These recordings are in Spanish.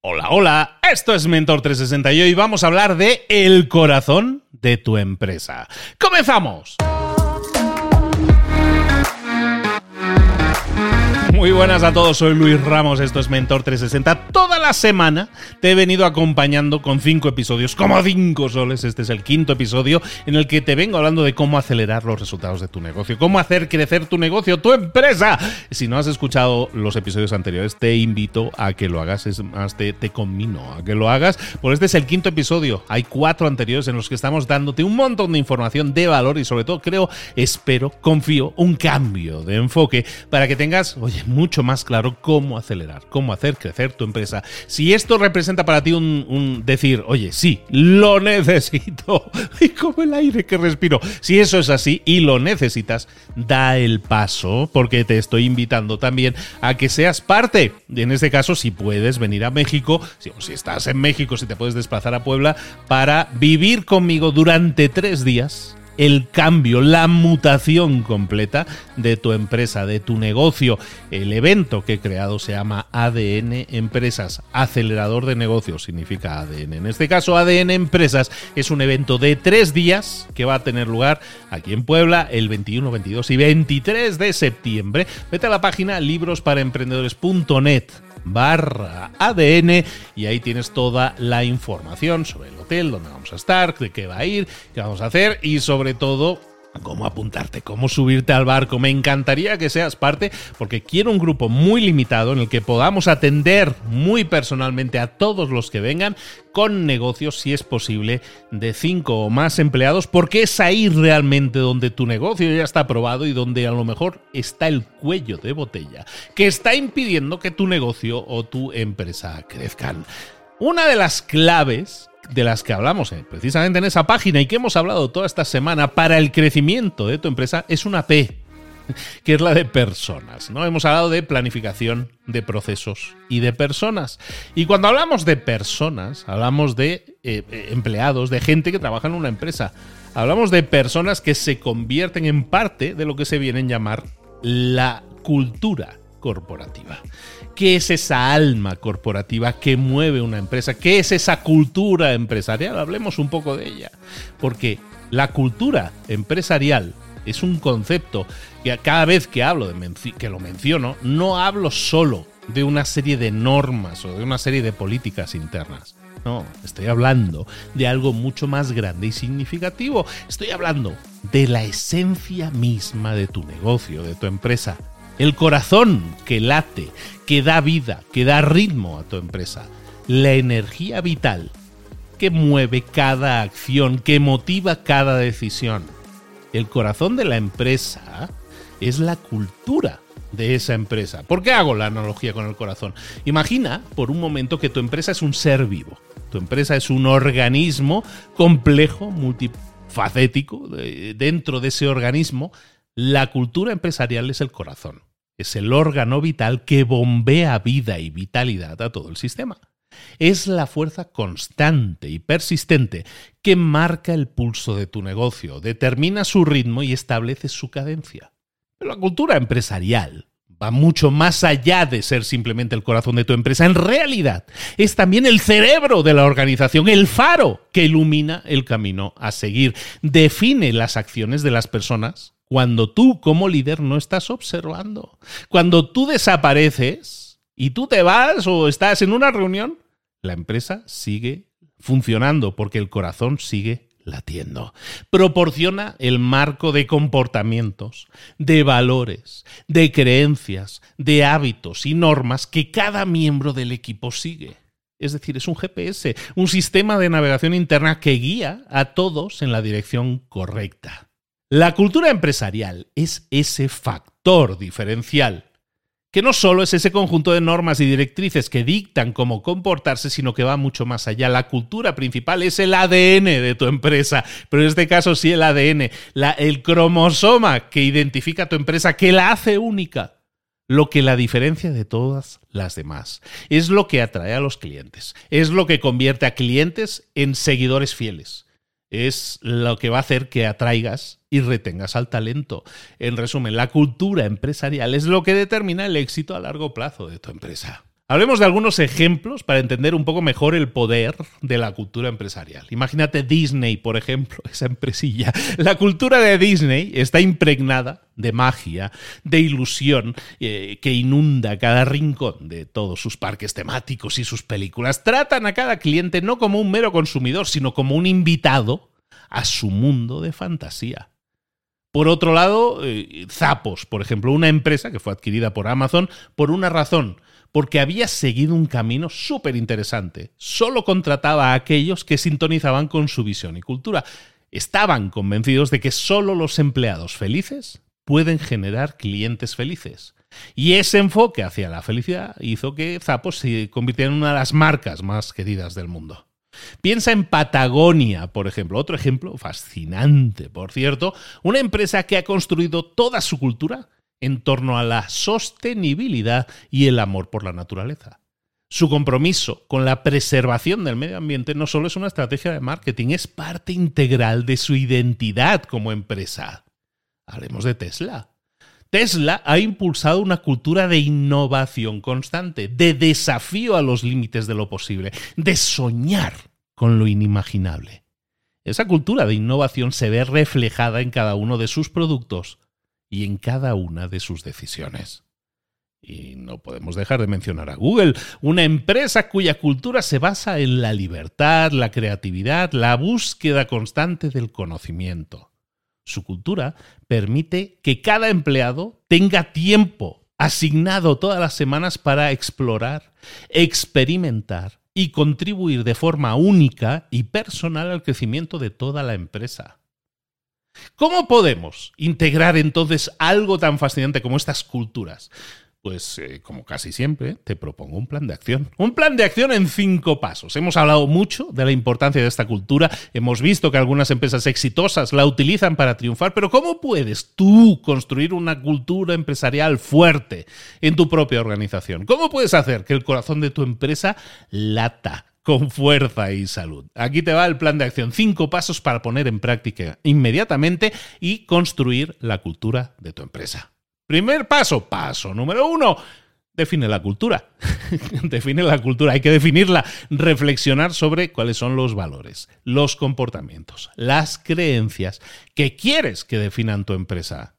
Hola, hola, esto es Mentor 360 y hoy vamos a hablar de el corazón de tu empresa. ¡Comenzamos! Muy buenas a todos, soy Luis Ramos, esto es Mentor 360. Toda la semana te he venido acompañando con cinco episodios, como cinco soles. Este es el quinto episodio en el que te vengo hablando de cómo acelerar los resultados de tu negocio, cómo hacer crecer tu negocio, tu empresa. Si no has escuchado los episodios anteriores, te invito a que lo hagas, es más, te, te conmino a que lo hagas, porque este es el quinto episodio. Hay cuatro anteriores en los que estamos dándote un montón de información de valor y sobre todo creo, espero, confío, un cambio de enfoque para que tengas, oye, mucho más claro cómo acelerar, cómo hacer crecer tu empresa. Si esto representa para ti un, decir, oye, sí, lo necesito, y como el aire que respiro, si eso es así y lo necesitas, da el paso, porque te estoy invitando también a que seas parte. En este caso, si puedes venir a México, si, si estás en México, si te puedes desplazar a Puebla, para vivir conmigo durante tres días el cambio, la mutación completa de tu empresa, de tu negocio. El evento que he creado se llama ADN Empresas, acelerador de negocios significa ADN. En este caso, ADN Empresas es un evento de tres días que va a tener lugar aquí en Puebla el 21, 22 y 23 de septiembre. Vete a la página librosparaemprendedores.net barra ADN y ahí tienes toda la información sobre el hotel, dónde vamos a estar, de qué va a ir, qué vamos a hacer y sobre todo cómo apuntarte, cómo subirte al barco. Me encantaría que seas parte porque quiero un grupo muy limitado en el que podamos atender muy personalmente a todos los que vengan con negocios, si es posible, de cinco o más empleados, porque es ahí realmente donde tu negocio ya está aprobado y donde a lo mejor está el cuello de botella que está impidiendo que tu negocio o tu empresa crezcan. Una de las claves de las que hablamos eh, precisamente en esa página y que hemos hablado toda esta semana para el crecimiento de tu empresa es una P, que es la de personas. ¿no? Hemos hablado de planificación, de procesos y de personas. Y cuando hablamos de personas, hablamos de eh, eh, empleados, de gente que trabaja en una empresa. Hablamos de personas que se convierten en parte de lo que se viene a llamar la cultura corporativa. ¿Qué es esa alma corporativa que mueve una empresa? ¿Qué es esa cultura empresarial? Hablemos un poco de ella. Porque la cultura empresarial es un concepto que cada vez que hablo, de que lo menciono, no hablo solo de una serie de normas o de una serie de políticas internas. No, estoy hablando de algo mucho más grande y significativo. Estoy hablando de la esencia misma de tu negocio, de tu empresa, el corazón que late, que da vida, que da ritmo a tu empresa, la energía vital que mueve cada acción, que motiva cada decisión. El corazón de la empresa es la cultura de esa empresa. ¿Por qué hago la analogía con el corazón? Imagina por un momento que tu empresa es un ser vivo. Tu empresa es un organismo complejo, multifacético. Dentro de ese organismo, la cultura empresarial es el corazón es el órgano vital que bombea vida y vitalidad a todo el sistema. Es la fuerza constante y persistente que marca el pulso de tu negocio, determina su ritmo y establece su cadencia. La cultura empresarial va mucho más allá de ser simplemente el corazón de tu empresa. En realidad, es también el cerebro de la organización, el faro que ilumina el camino a seguir, define las acciones de las personas cuando tú como líder no estás observando. Cuando tú desapareces y tú te vas o estás en una reunión, la empresa sigue funcionando porque el corazón sigue latiendo. Proporciona el marco de comportamientos, de valores, de creencias, de hábitos y normas que cada miembro del equipo sigue. Es decir, es un GPS, un sistema de navegación interna que guía a todos en la dirección correcta. La cultura empresarial es ese factor diferencial, que no solo es ese conjunto de normas y directrices que dictan cómo comportarse, sino que va mucho más allá. La cultura principal es el ADN de tu empresa, pero en este caso sí el ADN, el cromosoma que identifica a tu empresa, que la hace única lo que la diferencia de todas las demás. Es lo que atrae a los clientes. Es lo que convierte a clientes en seguidores fieles es lo que va a hacer que atraigas y retengas al talento. En resumen, la cultura empresarial es lo que determina el éxito a largo plazo de tu empresa. Hablemos de algunos ejemplos para entender un poco mejor el poder de la cultura empresarial. Imagínate Disney, por ejemplo, esa empresilla. La cultura de Disney está impregnada de magia, de ilusión, eh, que inunda cada rincón de todos sus parques temáticos y sus películas. Tratan a cada cliente no como un mero consumidor, sino como un invitado a su mundo de fantasía. Por otro lado, eh, Zappos, por ejemplo, una empresa que fue adquirida por Amazon por una razón, porque había seguido un camino súper interesante. Solo contrataba a aquellos que sintonizaban con su visión y cultura. Estaban convencidos de que solo los empleados felices pueden generar clientes felices. Y ese enfoque hacia la felicidad hizo que Zappos se convirtiera en una de las marcas más queridas del mundo. Piensa en Patagonia, por ejemplo, otro ejemplo fascinante, por cierto, una empresa que ha construido toda su cultura en torno a la sostenibilidad y el amor por la naturaleza. Su compromiso con la preservación del medio ambiente no solo es una estrategia de marketing, es parte integral de su identidad como empresa. Hablemos de Tesla. Tesla ha impulsado una cultura de innovación constante, de desafío a los límites de lo posible, de soñar con lo inimaginable. Esa cultura de innovación se ve reflejada en cada uno de sus productos y en cada una de sus decisiones. Y no podemos dejar de mencionar a Google, una empresa cuya cultura se basa en la libertad, la creatividad, la búsqueda constante del conocimiento. Su cultura permite que cada empleado tenga tiempo asignado todas las semanas para explorar, experimentar y contribuir de forma única y personal al crecimiento de toda la empresa. ¿Cómo podemos integrar entonces algo tan fascinante como estas culturas? Pues eh, como casi siempre, te propongo un plan de acción. Un plan de acción en cinco pasos. Hemos hablado mucho de la importancia de esta cultura, hemos visto que algunas empresas exitosas la utilizan para triunfar, pero ¿cómo puedes tú construir una cultura empresarial fuerte en tu propia organización? ¿Cómo puedes hacer que el corazón de tu empresa lata? con fuerza y salud. Aquí te va el plan de acción. Cinco pasos para poner en práctica inmediatamente y construir la cultura de tu empresa. Primer paso, paso número uno. Define la cultura. Define la cultura, hay que definirla. Reflexionar sobre cuáles son los valores, los comportamientos, las creencias que quieres que definan tu empresa.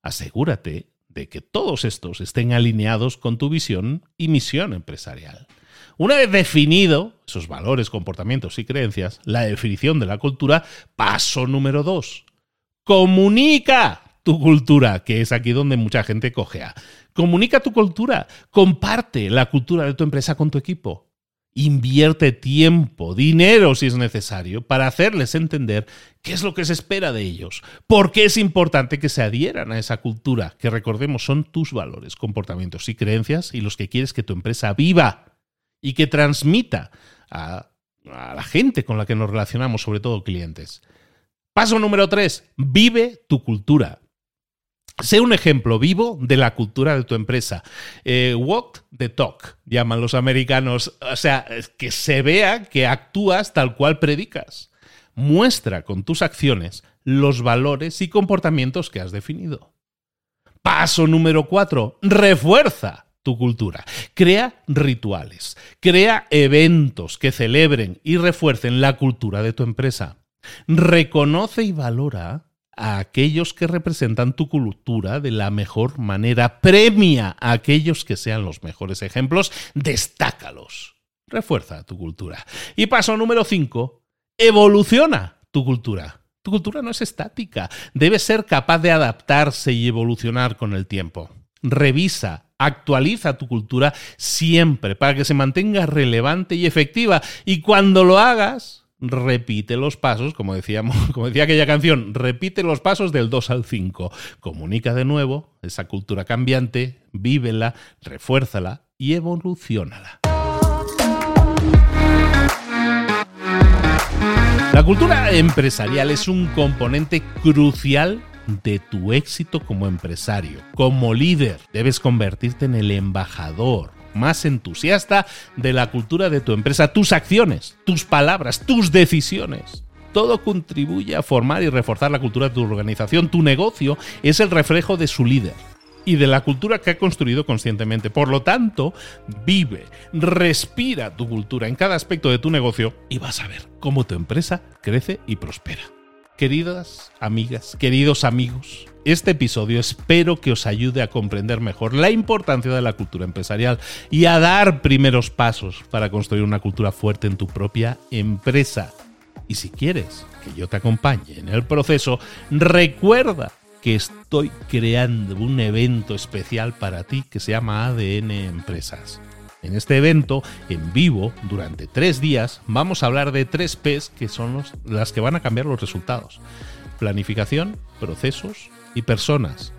Asegúrate de que todos estos estén alineados con tu visión y misión empresarial. Una vez definido esos valores, comportamientos y creencias, la definición de la cultura, paso número dos. Comunica tu cultura, que es aquí donde mucha gente cojea. Comunica tu cultura, comparte la cultura de tu empresa con tu equipo. Invierte tiempo, dinero si es necesario, para hacerles entender qué es lo que se espera de ellos, por qué es importante que se adhieran a esa cultura, que recordemos son tus valores, comportamientos y creencias y los que quieres que tu empresa viva y que transmita a, la gente con la que nos relacionamos, sobre todo clientes. Paso número tres, vive tu cultura. Sé un ejemplo vivo de la cultura de tu empresa. Eh, walk the talk, llaman los americanos. O sea, que se vea que actúas tal cual predicas. Muestra con tus acciones los valores y comportamientos que has definido. Paso número cuatro, refuerza tu cultura. Crea rituales, crea eventos que celebren y refuercen la cultura de tu empresa. Reconoce y valora a aquellos que representan tu cultura de la mejor manera. Premia a aquellos que sean los mejores ejemplos. Destácalos. Refuerza tu cultura. Y paso número 5. Evoluciona tu cultura. Tu cultura no es estática. Debe ser capaz de adaptarse y evolucionar con el tiempo. Revisa Actualiza tu cultura siempre para que se mantenga relevante y efectiva. Y cuando lo hagas, repite los pasos, como, decíamos, como decía aquella canción, repite los pasos del 2 al 5. Comunica de nuevo esa cultura cambiante, vívela, refuérzala y evolucionala. La cultura empresarial es un componente crucial de tu éxito como empresario. Como líder, debes convertirte en el embajador más entusiasta de la cultura de tu empresa, tus acciones, tus palabras, tus decisiones. Todo contribuye a formar y reforzar la cultura de tu organización. Tu negocio es el reflejo de su líder. y de la cultura que ha construido conscientemente. Por lo tanto, vive, respira tu cultura en cada aspecto de tu negocio y vas a ver cómo tu empresa crece y prospera. Queridas amigas, queridos amigos, este episodio espero que os ayude a comprender mejor la importancia de la cultura empresarial y a dar primeros pasos para construir una cultura fuerte en tu propia empresa. Y si quieres que yo te acompañe en el proceso, recuerda que estoy creando un evento especial para ti que se llama ADN Empresas. En este evento, en vivo, durante tres días, vamos a hablar de tres P's que son las que van a cambiar los resultados. Planificación, procesos y personas.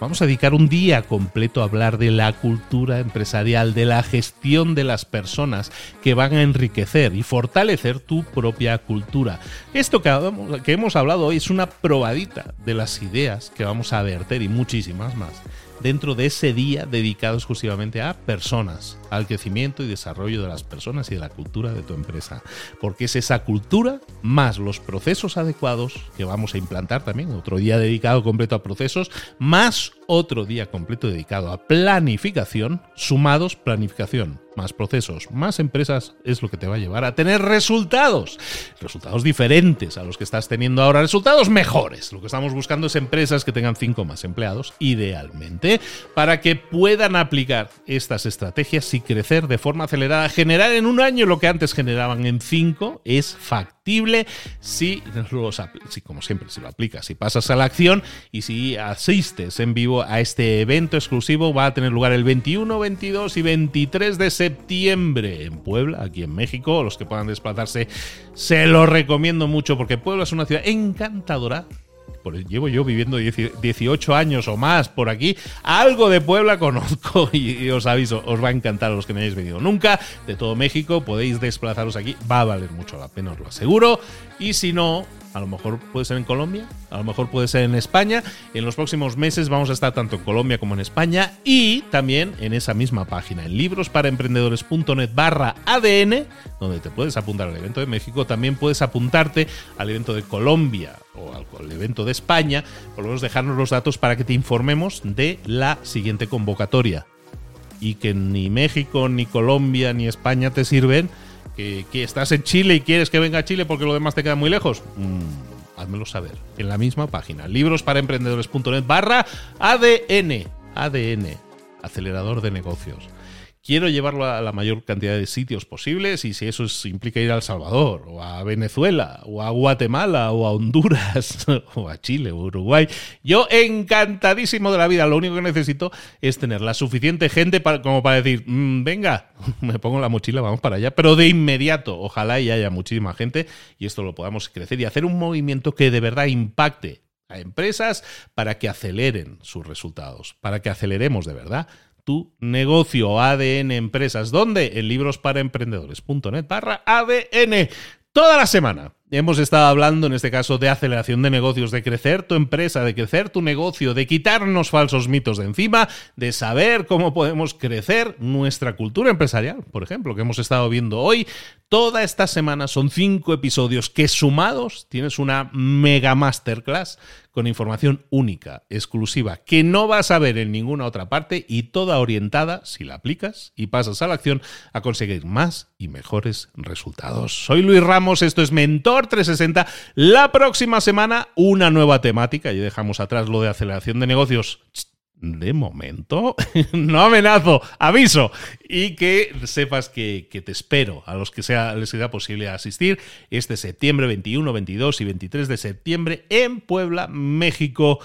Vamos a dedicar un día completo a hablar de la cultura empresarial, de la gestión de las personas que van a enriquecer y fortalecer tu propia cultura. Esto que, hemos hablado hoy es una probadita de las ideas que vamos a verter y muchísimas más dentro de ese día dedicado exclusivamente a personas, al crecimiento y desarrollo de las personas y de la cultura de tu empresa. Porque es esa cultura más los procesos adecuados que vamos a implantar también, otro día dedicado completo a procesos, más otro día completo dedicado a planificación, sumados planificación más procesos, más empresas es lo que te va a llevar a tener resultados. Resultados diferentes a los que estás teniendo ahora, resultados mejores. Lo que estamos buscando es empresas que tengan cinco más empleados, idealmente, para que puedan aplicar estas estrategias y crecer de forma acelerada. Generar en un año lo que antes generaban en cinco es factible si, si como siempre, si lo aplicas, si pasas a la acción y si asistes en vivo a este evento exclusivo, va a tener lugar el 21, 22 y 23 de septiembre en Puebla, aquí en México. Los que puedan desplazarse, se lo recomiendo mucho porque Puebla es una ciudad encantadora llevo yo viviendo 18 años o más por aquí. Algo de Puebla conozco y, os aviso, os va a encantar a los que no hayáis venido nunca. De todo México podéis desplazaros aquí, va a valer mucho la pena, os lo aseguro. Y si no, a lo mejor puede ser en Colombia, a lo mejor puede ser en España. En los próximos meses vamos a estar tanto en Colombia como en España y también en esa misma página, en librosparaemprendedores.net barra ADN, donde te puedes apuntar al evento de México, también puedes apuntarte al evento de Colombia o al, evento de España, por lo menos dejarnos los datos para que te informemos de la siguiente convocatoria. Y que ni México, ni Colombia, ni España te sirven que, estás en Chile y quieres que venga a Chile porque lo demás te queda muy lejos, mm, házmelo saber. En la misma página, librosparaemprendedores.net barra ADN. ADN, acelerador de negocios quiero llevarlo a la mayor cantidad de sitios posibles y si eso implica ir a El Salvador o a Venezuela o a Guatemala o a Honduras o a Chile o Uruguay, yo encantadísimo de la vida. Lo único que necesito es tener la suficiente gente para, como para decir, mm, venga, me pongo la mochila, vamos para allá, pero de inmediato, ojalá y haya muchísima gente y esto lo podamos crecer y hacer un movimiento que de verdad impacte a empresas para que aceleren sus resultados, para que aceleremos de verdad tu negocio. ADN Empresas. ¿Dónde? En librosparaemprendedores.net barra ADN. Toda la semana hemos estado hablando, en este caso, de aceleración de negocios, de crecer tu empresa, de crecer tu negocio, de quitarnos falsos mitos de encima, de saber cómo podemos crecer nuestra cultura empresarial, por ejemplo, que hemos estado viendo hoy. Toda esta semana son cinco episodios que sumados tienes una mega masterclass con información única, exclusiva, que no vas a ver en ninguna otra parte y toda orientada, si la aplicas y pasas a la acción, a conseguir más y mejores resultados. Soy Luis Ramos, esto es Mentor 360. La próxima semana una nueva temática y dejamos atrás lo de aceleración de negocios de momento, no amenazo, aviso. Y que sepas que, te espero a los que sea, les sea posible asistir este septiembre 21, 22 y 23 de septiembre en Puebla, México.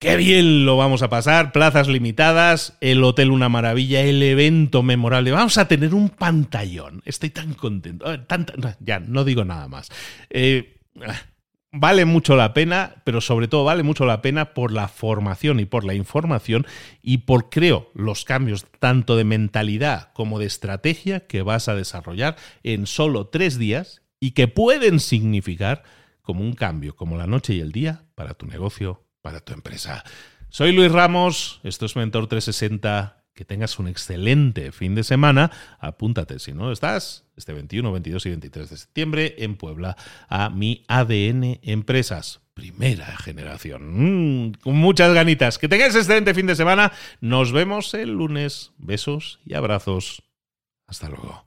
Qué bien lo vamos a pasar, plazas limitadas, el hotel una maravilla, el evento memorable. Vamos a tener un pantallón. Estoy tan contento. ya, no digo nada más. Eh, vale mucho la pena, pero sobre todo vale mucho la pena por la formación y por la información y por, creo, los cambios tanto de mentalidad como de estrategia que vas a desarrollar en solo tres días y que pueden significar como un cambio, como la noche y el día, para tu negocio, para tu empresa. Soy Luis Ramos, esto es Mentor 360 que tengas un excelente fin de semana. Apúntate, si no estás, este 21, 22 y 23 de septiembre en Puebla a mi ADN Empresas primera generación. Mm, con muchas ganitas. Que tengáis excelente fin de semana. Nos vemos el lunes. Besos y abrazos. Hasta luego.